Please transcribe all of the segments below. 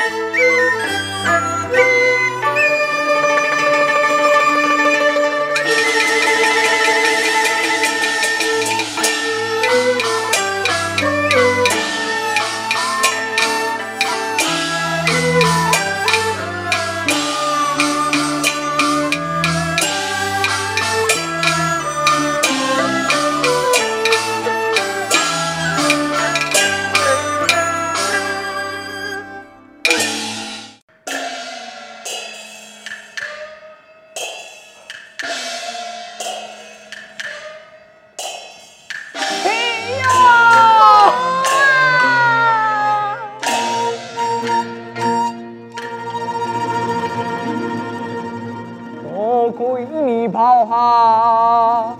Música 好好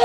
不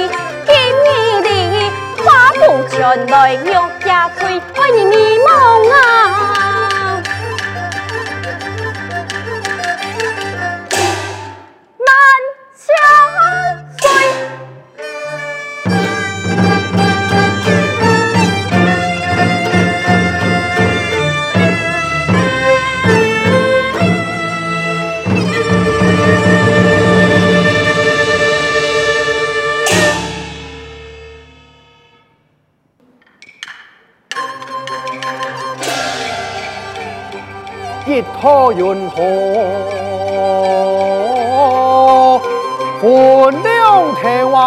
花布传来娘家翠，为你迷梦啊。云河，分两地话，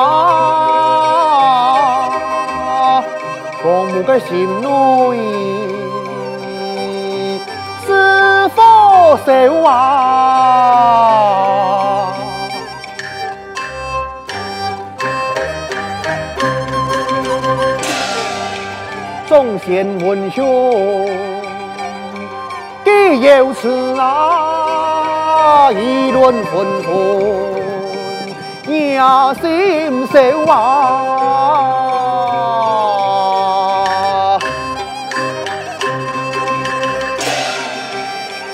父母的心内是否守啊？忠贤文有此啊，议论纷纷，野心烧啊，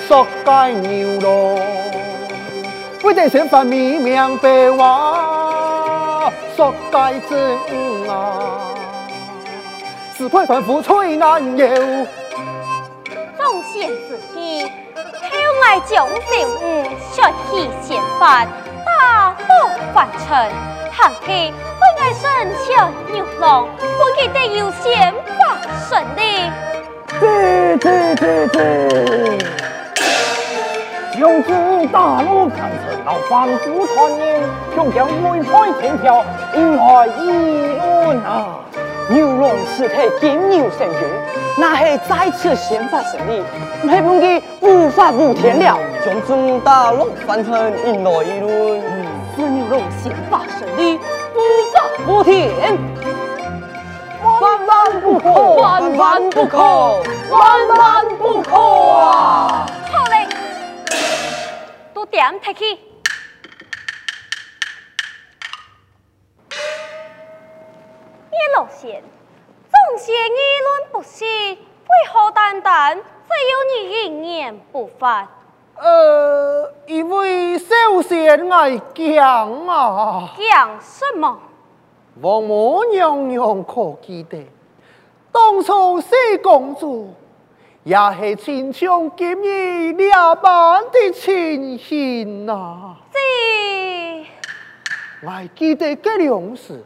说该牛肉，为得先发明明白话，说该真啊，是快反复吹难有。爱将政务率其先犯，大获凡尘。行计为爱生巧牛郎，不记得有先发顺利。对对对对，将军大怒凡尘，劳反不传言，终将威赛天条，引来议论啊！牛郎此刻金牛神君，那是再次先发胜利，没本事无法无天了。将军大怒凡尘，引来议论。此牛郎先发胜利，无法无天，万万不可，万万不可，万万不可啊！好嘞，都点提起。老仙，众仙议论不息，为何单单只有你一言不发？呃，因为小仙爱讲啊。讲什么？王母娘娘可记得，当初四公主也是亲像今日那般的情形呐。是。还记得这两事。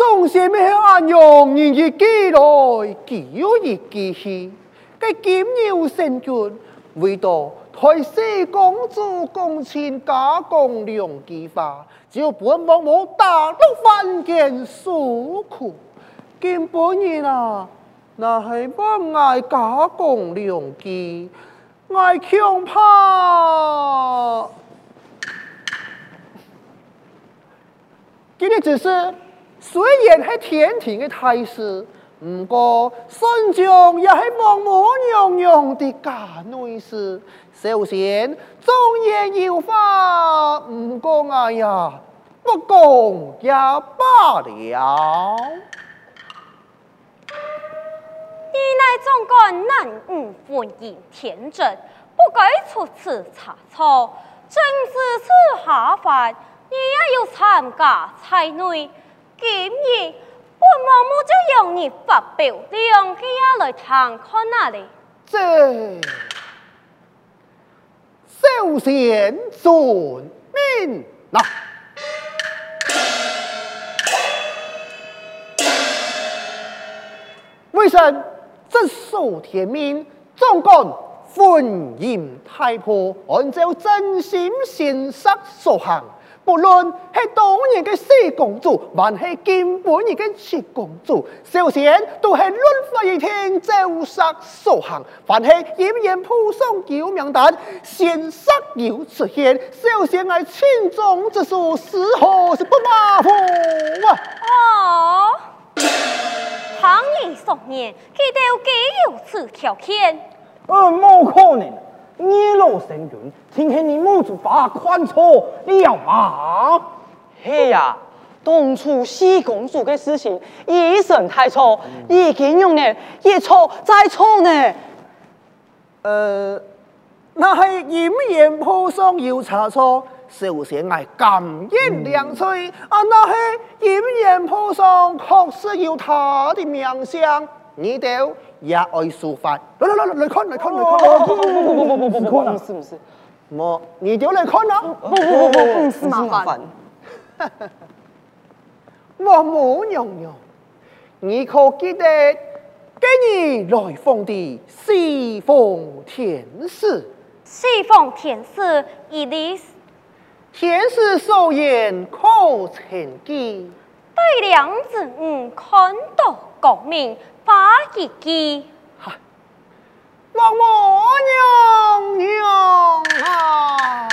众仙们按用人日记来记日记去，给金牛神君为到替四公主共亲加工两句话，就本王母大怒凡间诉苦。今本人啊，那系不爱加工两句，爱恐怕今日只是。虽然系天庭的太师，不过孙将也系王母娘娘的家内事。首先，忠言有法，不过哎呀，不讲也罢了。你乃总管南吴欢迎天真，不该出此差错。正是此下凡，你也有参加才内。今日本王母就用你发表两句话来谈看哪里？这首先遵命呐。为甚这数天命，总管欢迎太婆，按照真心现实所行。无论系当年嘅死公主还系见本人嘅七公主首先都系轮回一天周杀所行凡系掩掩普松救命蛋先杀有出现首先系群众之所时候是不马虎啊哦行你少年记得几有此条件嗯冇可能二路神君，请看你母子把宽错了吗？嘿呀，当初四公主的事情，一审太错，已经用呢，一错再错呢。呃，那系严严铺上有差错，首先系感应良催，嗯、啊，那系严严铺上确实有他的名声，你哋也爱书法，来来来来看来看来看，不不不不不不不不，不是不是，么你就来看啦，不不不不不是麻烦，我母娘娘，你可记得今日来访的西凤天师？西凤天师，伊的天师所言可曾记？对两子嗯看到功八几几？哈，我娘娘啊！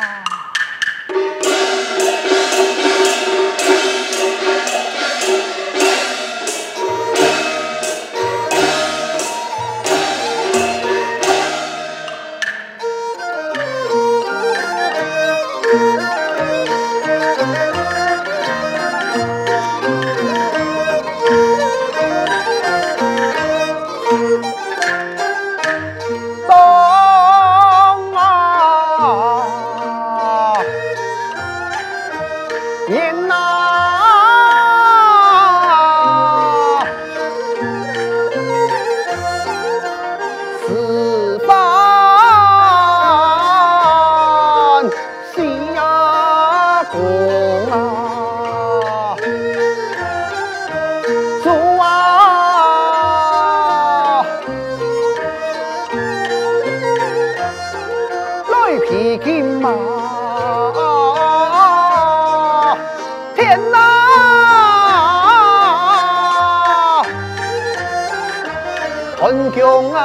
春江啊，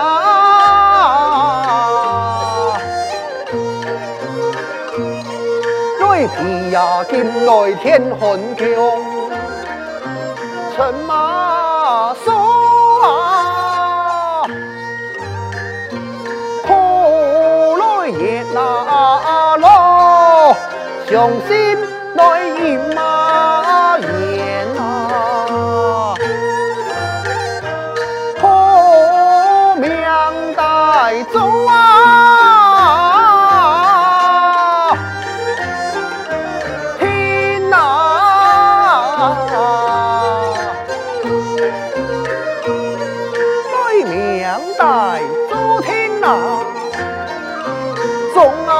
瑞皮呀，今来天寒江，春马苏啊，苦来也难落，伤心来饮啊。中啊。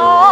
나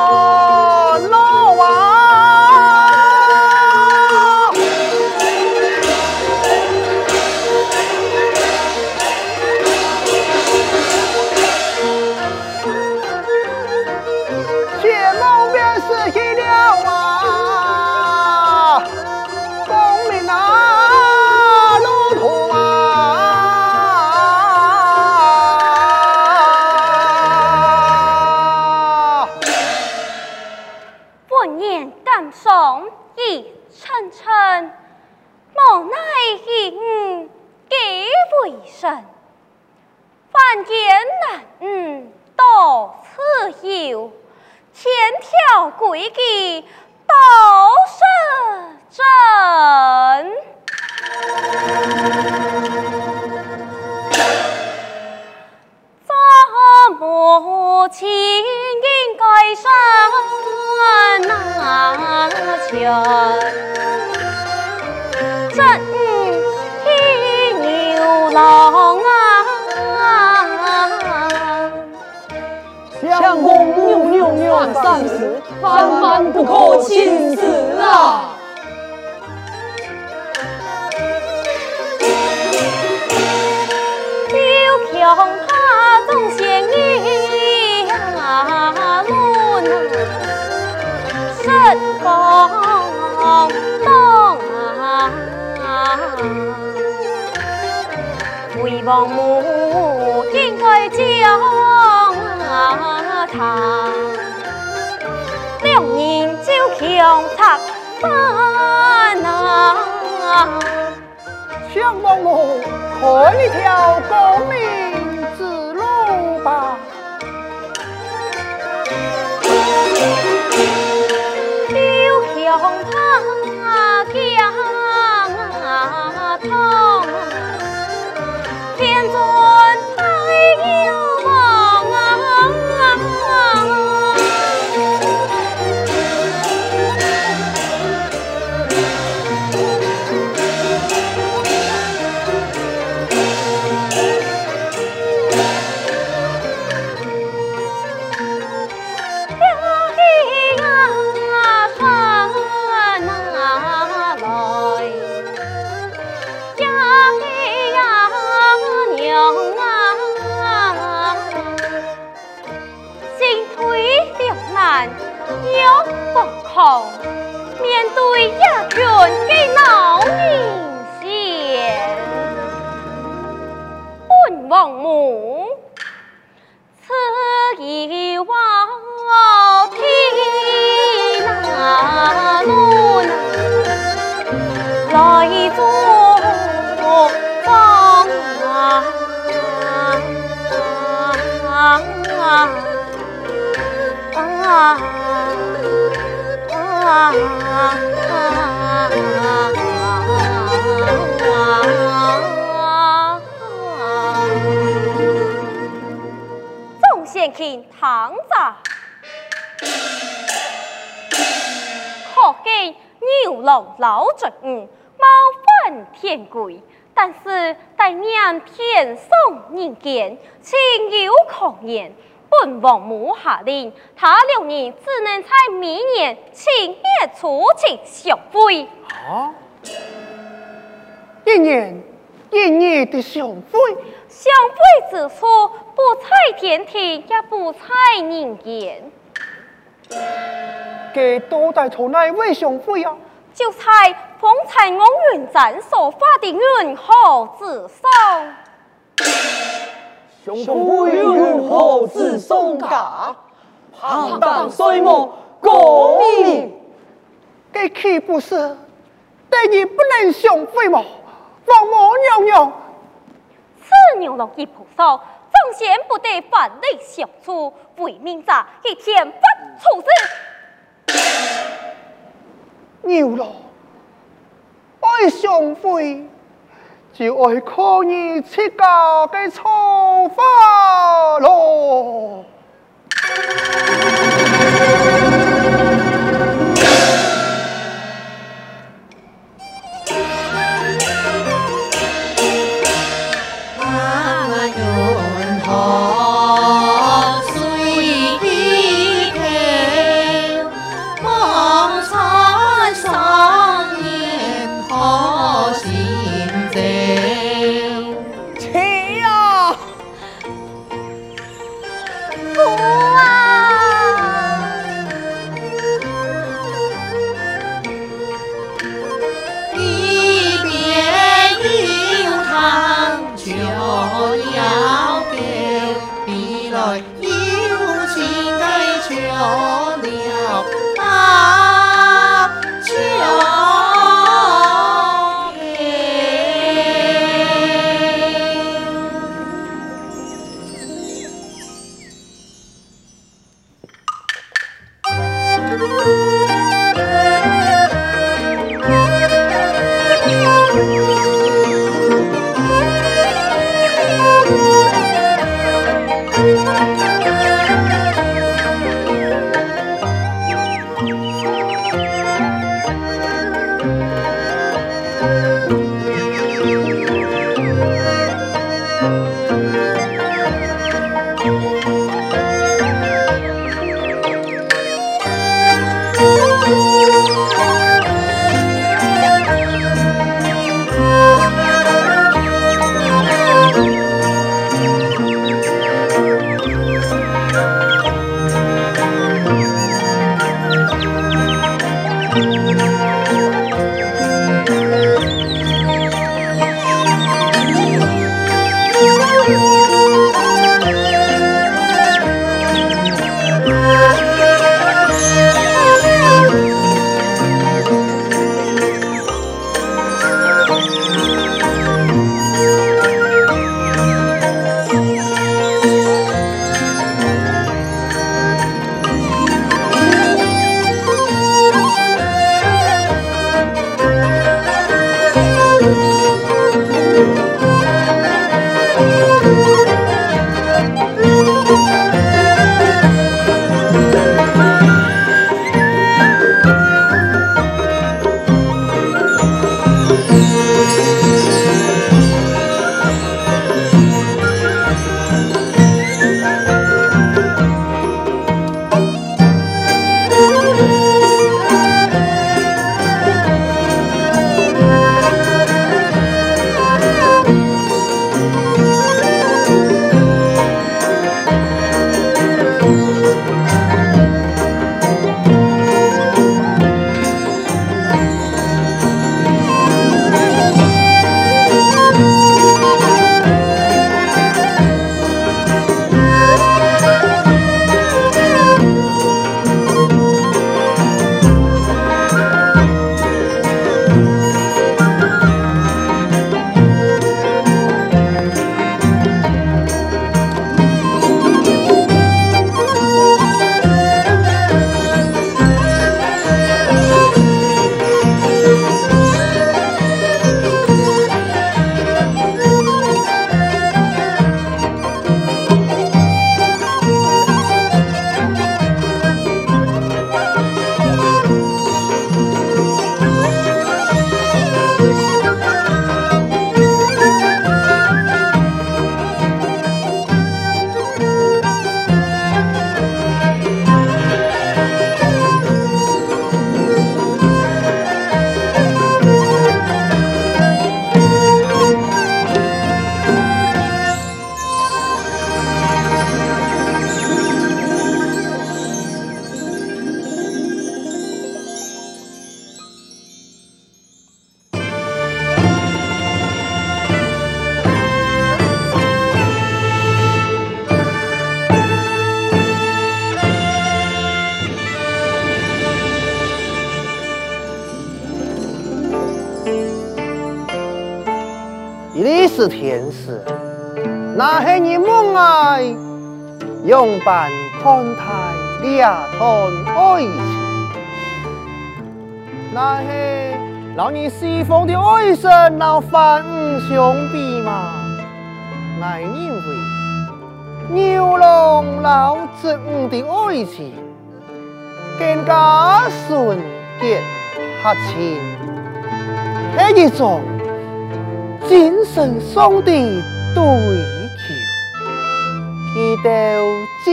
为王母应该将他两人就强拆散啊！相公我开一条光明面对一拳给恼人先。本王母。此一望天哪路来做房啊！总先看堂子，可见牛郎老准五貌分天贵，但是待娘天送人间，情有可言。本王母下令，他两人只能在明年清月初七相会。啊！一年一年的相会，相会之处，不在天庭，也不在人间，给多带从哪位相会啊？就在方才我云展所发的云后之上。相会云后之上架，旁当岁末过年，这岂不是等于不能相会吗？王母娘娘，此牛郎一菩萨，总先不得反类相处，为民者以天不处之。牛郎爱相会，就爱可以出家的错法咯。你是天使，那是你梦爱，永伴看待两团爱情，那是老你西风的爱神老反兄弟嘛，爱你为牛郎老子的爱情，更加纯洁合情，是一种。精神上的对求，祈祷就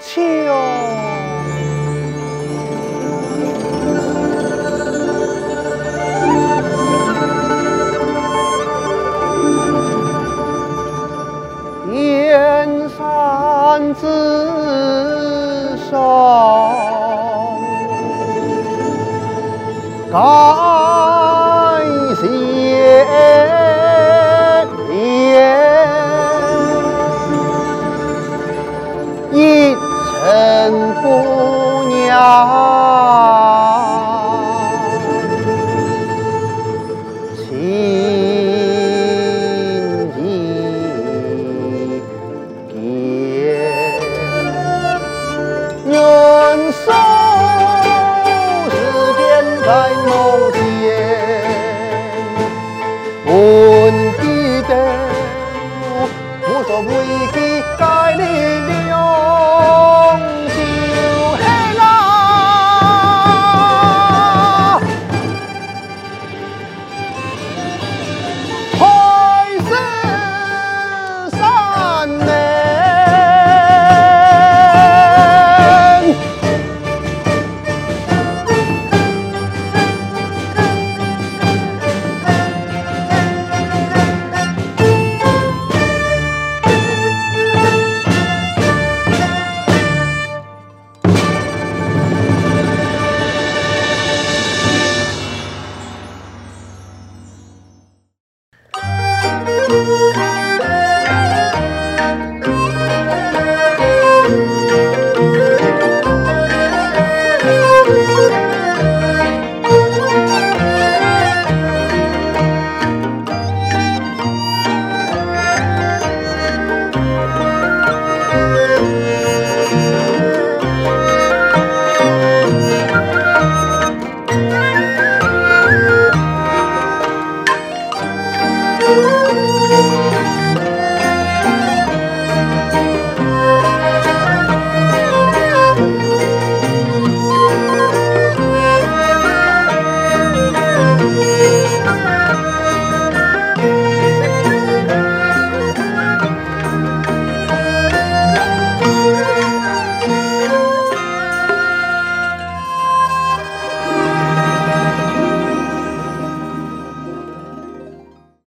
求。